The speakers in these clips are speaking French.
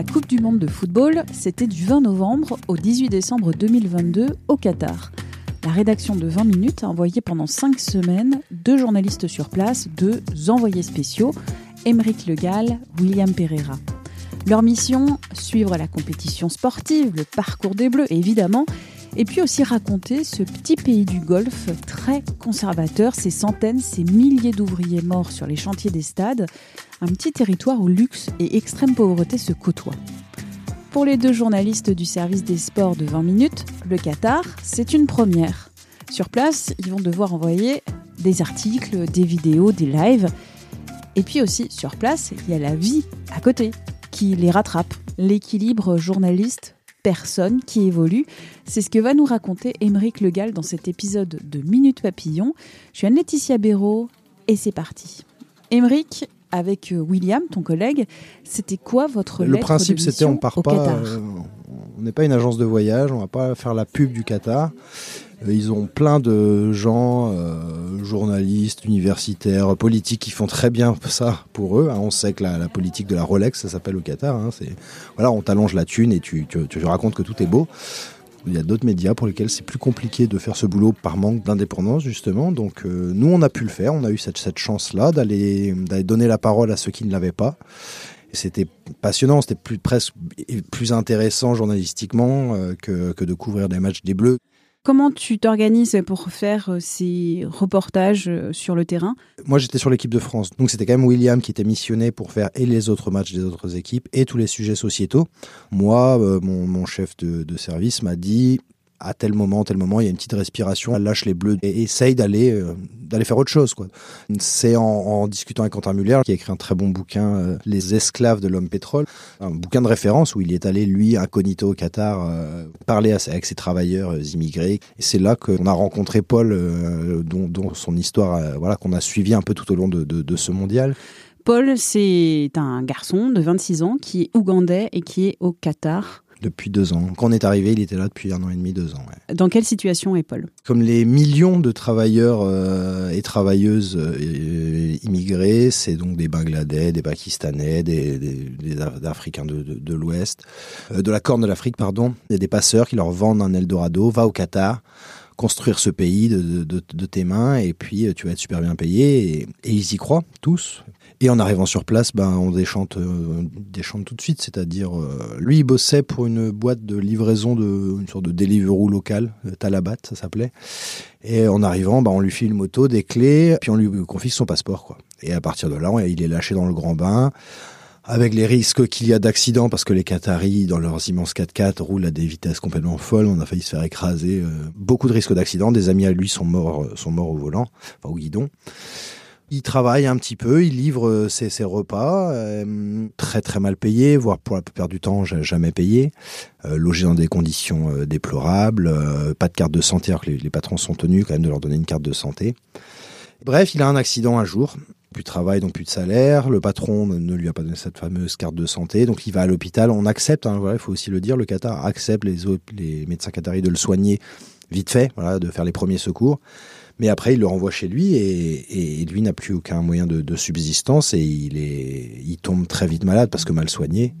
La Coupe du Monde de football, c'était du 20 novembre au 18 décembre 2022 au Qatar. La rédaction de 20 minutes a envoyé pendant 5 semaines deux journalistes sur place, deux envoyés spéciaux, Émeric Legal, William Pereira. Leur mission, suivre la compétition sportive, le parcours des Bleus évidemment, et puis aussi raconter ce petit pays du Golfe très conservateur, ces centaines, ces milliers d'ouvriers morts sur les chantiers des stades, un petit territoire où luxe et extrême pauvreté se côtoient. Pour les deux journalistes du service des sports de 20 minutes, le Qatar, c'est une première. Sur place, ils vont devoir envoyer des articles, des vidéos, des lives. Et puis aussi, sur place, il y a la vie à côté qui les rattrape. L'équilibre journaliste personne qui évolue. C'est ce que va nous raconter Émeric Legal dans cet épisode de Minute Papillon. Je suis Anne-Laetitia Béraud et c'est parti. Émeric, avec William, ton collègue, c'était quoi votre Le lettre principe, c'était on part pas. Euh, on n'est pas une agence de voyage, on va pas faire la pub du Qatar. Euh, Ils ont plein de gens, euh, journalistes, universitaires, politiques, qui font très bien ça pour eux. hein. On sait que la, la politique de la Rolex, ça s'appelle au Qatar. hein. C'est voilà, on t'allonge la thune et tu, tu, tu racontes que tout est beau. Il y a d'autres médias pour lesquels c'est plus compliqué de faire ce boulot par manque d'indépendance justement. Donc euh, nous, on a pu le faire. On a eu cette, cette chance-là d'aller donner la parole à ceux qui ne l'avaient pas. C'était passionnant, c'était plus presque plus intéressant journalistiquement euh, que, que de couvrir des matchs des Bleus. Comment tu t'organises pour faire euh, ces reportages euh, sur le terrain? Moi, j'étais sur l'équipe de France, donc c'était quand même William qui était missionné pour faire et les autres matchs des autres équipes et tous les sujets sociétaux. Moi, euh, mon, chef de service m'a dit à tel moment, tel moment, il y a une petite respiration, elle lâche les bleus et essaye d'aller euh, d'aller faire autre chose. C'est en, discutant avec Quentin Muller qui a écrit un très bon bouquin, euh, Les esclaves de l'homme pétrole, un bouquin de référence où il est allé lui incognito au Qatar euh, parler à- avec ses travailleurs immigrés. Et c'est là qu'on a rencontré Paul, dont, son histoire, voilà, qu'on a suivi un peu tout au long de ce mondial. Paul, c'est un garçon de 26 ans qui est ougandais et qui est au Qatar. Depuis deux ans. Quand on est arrivé, il était là depuis un an et demi, deux ans. ouais. Dans quelle situation est Paul? Comme les millions de travailleurs euh, et travailleuses euh, immigrés, c'est donc des Bangladais, des Pakistanais, des, des, des Af- Africains de, de, de l'Ouest, euh, de la Corne de l'Afrique, pardon. A des passeurs qui leur vendent un Eldorado, va au Qatar, construire ce pays de, de, de- de tes mains, et puis tu vas être super bien payé. Et, et ils y croient, tous. Et en arrivant sur place, ben, on déchante, euh, déchante tout de suite. C'est-à-dire, euh, lui, il bossait pour une boîte de livraison de une sorte de Deliveroo local, euh, Talabat, ça s'appelait. Et en arrivant, ben, on lui file une moto, des clés, puis on lui confie son passeport, quoi. Et à partir de là, il est lâché dans le grand bain. Avec les risques qu'il y a d'accidents, parce que les Qataris, dans leurs immenses 4x4, roulent à des vitesses complètement folles. On a failli se faire écraser. euh, beaucoup de risques d'accidents. Des amis à lui sont morts, euh, sont morts au volant, enfin au guidon. Il travaille un petit peu, il livre euh, ses, repas, euh, très très mal payé, voire pour la plupart du temps ja- jamais payé, euh, logé dans des conditions déplorables, pas de carte de santé, alors que les, patrons sont tenus quand même de leur donner une carte de santé. Bref, il a un accident un jour, plus de travail, donc plus de salaire, le patron ne, lui a pas donné cette fameuse carte de santé, donc il va à l'hôpital, on accepte, hein, il faut aussi le dire, le Qatar accepte les médecins qataris de le soigner vite fait, voilà, de faire les premiers secours. Mais après, il le renvoie chez lui et, et lui n'a plus aucun moyen de, de subsistance et il, est, il tombe très vite malade parce que mal soigné.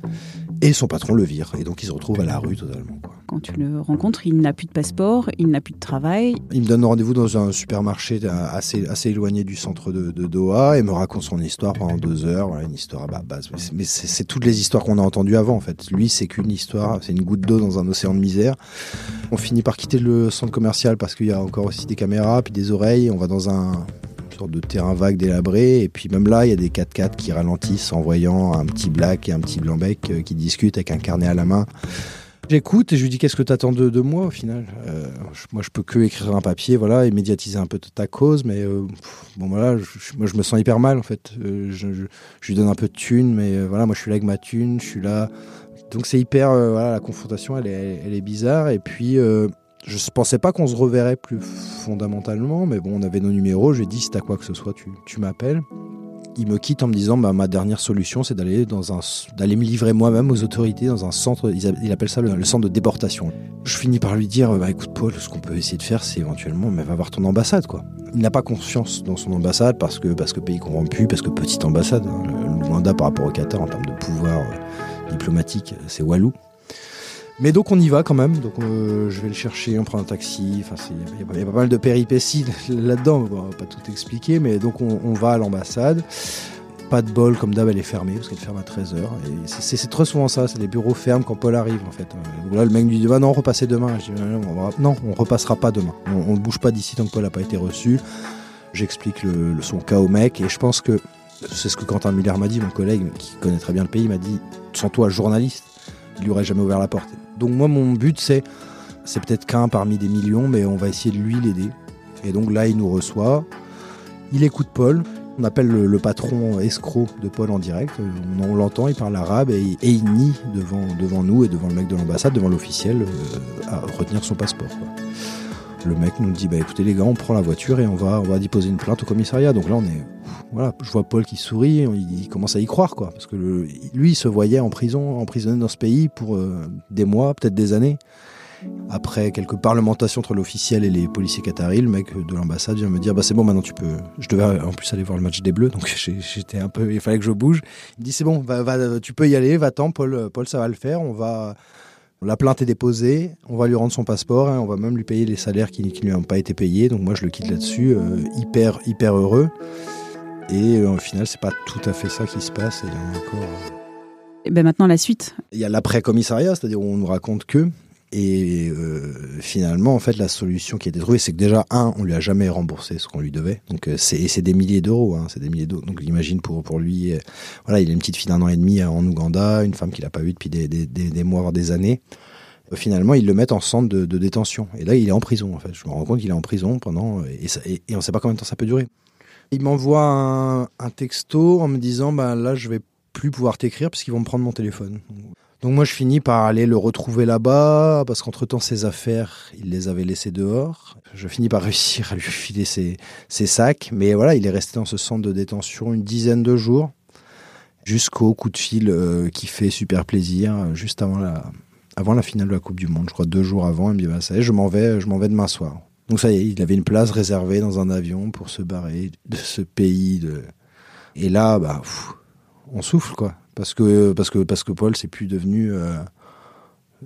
Et son patron le vire. Et donc, il se retrouve à la rue totalement. Quoi. Quand tu le rencontres, il n'a plus de passeport, il n'a plus de travail. Il me donne rendez-vous dans un supermarché assez, assez éloigné du centre de, de Doha et me raconte son histoire pendant deux heures. Voilà, une histoire à base. Mais c'est toutes les histoires qu'on a entendues avant, en fait. Lui, c'est qu'une histoire, c'est une goutte d'eau dans un océan de misère. On finit par quitter le centre commercial parce qu'il y a encore aussi des caméras, puis des oreilles. On va dans un sorte de terrain vague délabré. Et puis même là, il y a des 4x4 qui ralentissent en voyant un petit black et un petit blanc-bec euh, qui discutent avec un carnet à la main. J'écoute et je lui dis qu'est-ce que tu attends de, de, moi au final? Euh, moi, je peux que écrire un papier, voilà, et médiatiser un peu ta cause, mais euh, bon voilà, je, je me sens hyper mal en fait. Je, lui donne un peu de thune, mais voilà, moi je suis là avec ma thune, je suis là. Donc c'est hyper, euh, voilà, la confrontation, elle est, bizarre. Et puis je pensais pas qu'on se reverrait plus fondamentalement, mais bon, on avait nos numéros. Je lui ai dit si t'as quoi que ce soit, tu, tu m'appelles il me quitte en me disant bah, ma dernière solution c'est d'aller dans un d'aller me livrer moi-même aux autorités dans un centre il appelle ça le, centre de déportation. Je finis par lui dire bah écoute Paul ce qu'on peut essayer de faire c'est éventuellement mais va voir ton ambassade quoi. Il n'a pas confiance dans son ambassade parce que parce que pays corrompu parce que petite ambassade hein. le Rwanda par rapport au Qatar en termes de pouvoir euh, diplomatique c'est Walou. Mais donc on y va quand même, donc euh, je vais le chercher, on prend un taxi, il y, a pas mal de péripéties là-dedans, on va pas tout expliquer, mais donc on, va à l'ambassade. Pas de bol, comme d'hab, elle est fermée, parce qu'elle ferme à 13h. Et c'est très souvent ça, c'est les bureaux ferment quand Paul arrive, en fait. Donc là, le mec lui dit, bah non, repassez demain. Je dis, non, on va... non, on repassera pas demain. On, ne bouge pas d'ici tant que Paul n'a pas été reçu. J'explique son cas au mec, et je pense que c'est ce que Quentin Muller m'a dit, mon collègue, qui connaît très bien le pays, m'a dit, sans toi, journaliste, il lui aurait jamais ouvert la porte. Donc moi, mon but, c'est, c'est peut-être qu'un parmi des millions, mais on va essayer de lui l'aider. Et donc là, il nous reçoit, il écoute Paul, on appelle le, patron escroc de Paul en direct, on, on l'entend, il parle arabe et, il nie devant, nous et devant le mec de l'ambassade, devant l'officiel, euh, à retenir son passeport. Le mec nous dit, bah écoutez les gars, on prend la voiture et on va, on va déposer une plainte au commissariat. Donc là, on est, voilà, je vois Paul qui sourit, il, commence à y croire, quoi, parce que lui, il se voyait en prison, emprisonné dans ce pays pour euh, des mois, peut-être des années. Après quelques parlementations entre l'officiel et les policiers qataris, le mec de l'ambassade vient me dire bah c'est bon maintenant tu peux. Je devais en plus aller voir le match des Bleus donc j'étais un peu il fallait que je bouge. Il dit c'est bon va, tu peux y aller va-t'en Paul Paul ça va le faire on va la plainte est déposée, on va lui rendre son passeport, hein, on va même lui payer les salaires qui, qui lui ont pas été payés. Donc moi je le quitte là-dessus, euh, hyper hyper heureux. Et euh, au final c'est pas tout à fait ça qui se passe. Et il y en a encore. Et ben maintenant la suite. Il y a l'après commissariat, c'est-à-dire où on nous raconte que et euh, finalement, en fait, la solution qui a été trouvée, c'est que déjà, un, on lui a jamais remboursé ce qu'on lui devait. Donc, euh, c'est, c'est des milliers d'euros, hein, c'est des milliers d'euros. Donc, imagine pour, pour lui, euh, voilà, il a une petite fille d'un an et demi en Ouganda, une femme qu'il n'a pas vue depuis des, des, des, des, mois, voire des années. Euh, finalement, ils le mettent en centre de, de, détention. Et là, il est en prison, en fait. Je me rends compte qu'il est en prison pendant, et, ça, et, et on sait pas combien de temps ça peut durer. Il m'envoie un, texto en me disant, bah là, je vais plus pouvoir t'écrire parce qu'ils vont me prendre mon téléphone. Donc moi je finis par aller le retrouver là-bas parce qu'entre temps ses affaires il les avait laissées dehors. Je finis par réussir à lui filer ses, sacs, mais voilà il est resté dans ce centre de détention une dizaine de jours jusqu'au coup de fil euh, qui fait super plaisir juste avant la avant la finale de la Coupe du Monde. Je crois deux jours avant il me dit ça y est je m'en vais je m'en vais demain soir. Donc ça y est il avait une place réservée dans un avion pour se barrer de ce pays et là bah on souffle quoi. Parce que parce que parce que Paul c'est plus devenu euh,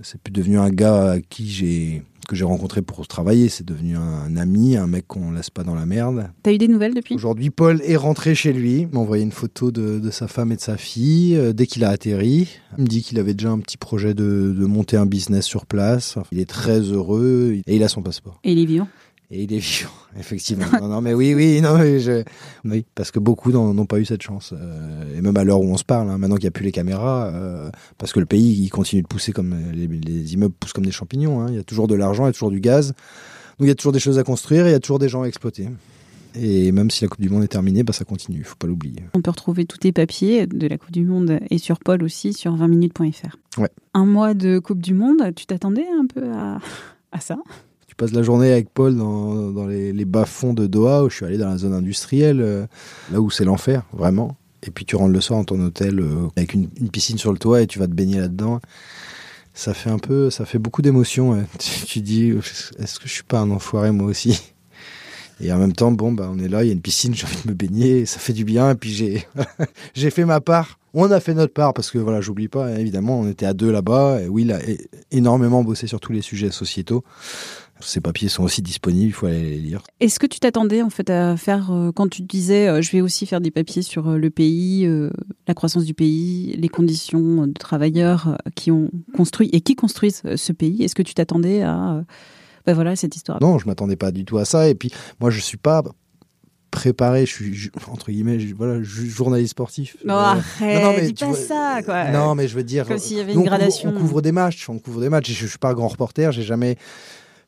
c'est plus devenu un gars à qui j'ai que j'ai rencontré pour travailler, c'est devenu un, un, ami, un mec qu'on laisse pas dans la merde. T'as eu des nouvelles depuis? Aujourd'hui, Paul est rentré chez lui, m'a envoyé une photo de, de, sa femme et de sa fille euh, dès qu'il a atterri. Il me dit qu'il avait déjà un petit projet de, de monter un business sur place. Il est très heureux et il a son passeport. Et il est vivant? Et il est vivant, effectivement. non, non, mais oui, oui, non, mais je... oui, parce que beaucoup n'ont pas eu cette chance. Euh, et même à l'heure où on se parle, hein, maintenant qu'il n'y a plus les caméras, euh, parce que le pays, il continue de pousser comme les, les immeubles poussent comme des champignons. Hein. Il y a toujours de l'argent, il y a toujours du gaz. Donc il y a toujours des choses à construire et il y a toujours des gens à exploiter. Et même si la Coupe du Monde est terminée, bah, ça continue, il faut pas l'oublier. On peut retrouver tous tes papiers de la Coupe du Monde et sur Paul aussi sur 20minutes.fr. Ouais. Un mois de Coupe du Monde, tu t'attendais un peu à, à ça? Tu passes la journée avec Paul dans, dans les, bas-fonds de Doha, où je suis allé dans la zone industrielle, euh, là où c'est l'enfer, vraiment. Et puis tu rentres le soir dans ton hôtel euh, avec une, piscine sur le toit et tu vas te baigner là-dedans. Ça fait un peu, ça fait beaucoup d'émotions. Tu, tu dis, est-ce que je suis pas un enfoiré moi aussi? Et en même temps, bon, bah, on est là, il y a une piscine, j'ai envie de me baigner, ça fait du bien. Et puis j'ai, fait ma part. On a fait notre part parce que voilà, j'oublie pas, évidemment, on était à deux là-bas. Et Will a énormément bossé sur tous les sujets sociétaux. Ces papiers sont aussi disponibles, il faut aller les lire. Est-ce que tu t'attendais en fait à faire euh, quand tu disais euh, je vais aussi faire des papiers sur euh, le pays, la croissance du pays, les conditions de travailleurs qui ont construit et qui construisent ce pays Est-ce que tu t'attendais à ben voilà cette histoire Non, je m'attendais pas du tout à ça. Et puis moi, je suis pas préparé. Je suis entre guillemets, voilà, journaliste sportif. Non, arrête, non, mais, dis pas ça, quoi. Non, mais je veux dire, comme s'il y avait une gradation. on couvre des matchs, on couvre des matchs. Je, je suis pas un grand reporter, j'ai jamais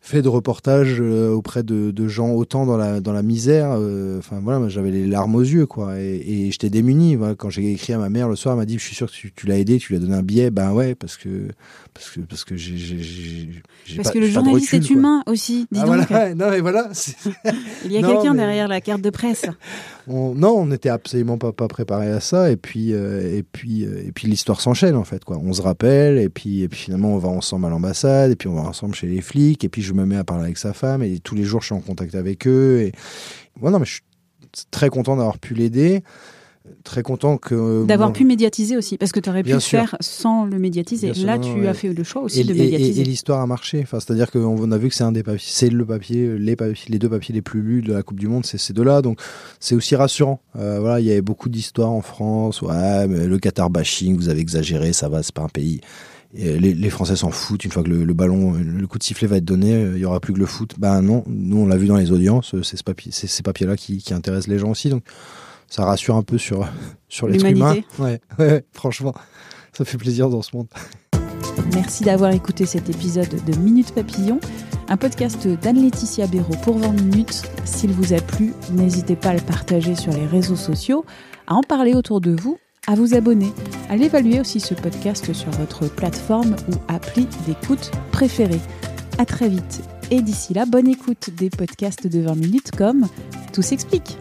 fait de reportages euh, auprès de, de, gens autant dans la dans la misère. Euh, enfin voilà, j'avais les larmes aux yeux quoi, et, et j'étais démuni. Voilà, quand j'ai écrit à ma mère le soir, elle m'a dit, je suis sûr que tu, tu l'as aidé, tu lui as donné un billet. Ben ouais, parce que parce que parce que j'ai parce que le journaliste est humain aussi. Dis ah, donc. Voilà, non mais voilà. Il y a quelqu'un derrière la carte de presse. On, non, on n'était absolument pas, pas préparé à ça. Et puis, euh, et puis, et puis l'histoire s'enchaîne en fait. Quoi. On se rappelle, et puis, et puis finalement, on va ensemble à l'ambassade, et puis on va ensemble chez les flics, et puis je me mets à parler avec sa femme, et tous les jours, je suis en contact avec eux. Et bon, non, mais je suis très content d'avoir pu l'aider très content que d'avoir pu médiatiser aussi parce que tu aurais pu le faire sans le médiatiser. Là, tu as fait le choix aussi de médiatiser. Et, l'histoire a marché. Enfin, c'est-à-dire qu'on a vu que c'est un des papiers, c'est le papier, les papiers, les deux papiers les plus lus de la Coupe du Monde, c'est ces deux-là. Donc, c'est aussi rassurant. Euh, voilà, il y avait beaucoup d'histoires en France. Ouais, mais le Qatar bashing, vous avez exagéré, ça va, c'est pas un pays. Les, les, Français s'en foutent. Une fois que le, ballon, le coup de sifflet va être donné, il y aura plus que le foot. Ben non, nous on l'a vu dans les audiences. C'est ce papier, ces papiers-là qui, qui intéressent les gens aussi. Donc ça rassure un peu sur, sur l'être humain. Ouais, ouais, franchement, ça fait plaisir dans ce monde. Merci d'avoir écouté cet épisode de Minute Papillon, un podcast d'Anne-Laetitia Béraud pour 20 minutes. S'il vous a plu, n'hésitez pas à le partager sur les réseaux sociaux, à en parler autour de vous, à vous abonner, à l'évaluer aussi ce podcast sur votre plateforme ou appli d'écoute préférée. À très vite et d'ici là, bonne écoute des podcasts de 20 minutes comme Tout s'explique.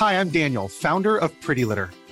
Hi, I'm Daniel, founder of Pretty Litter.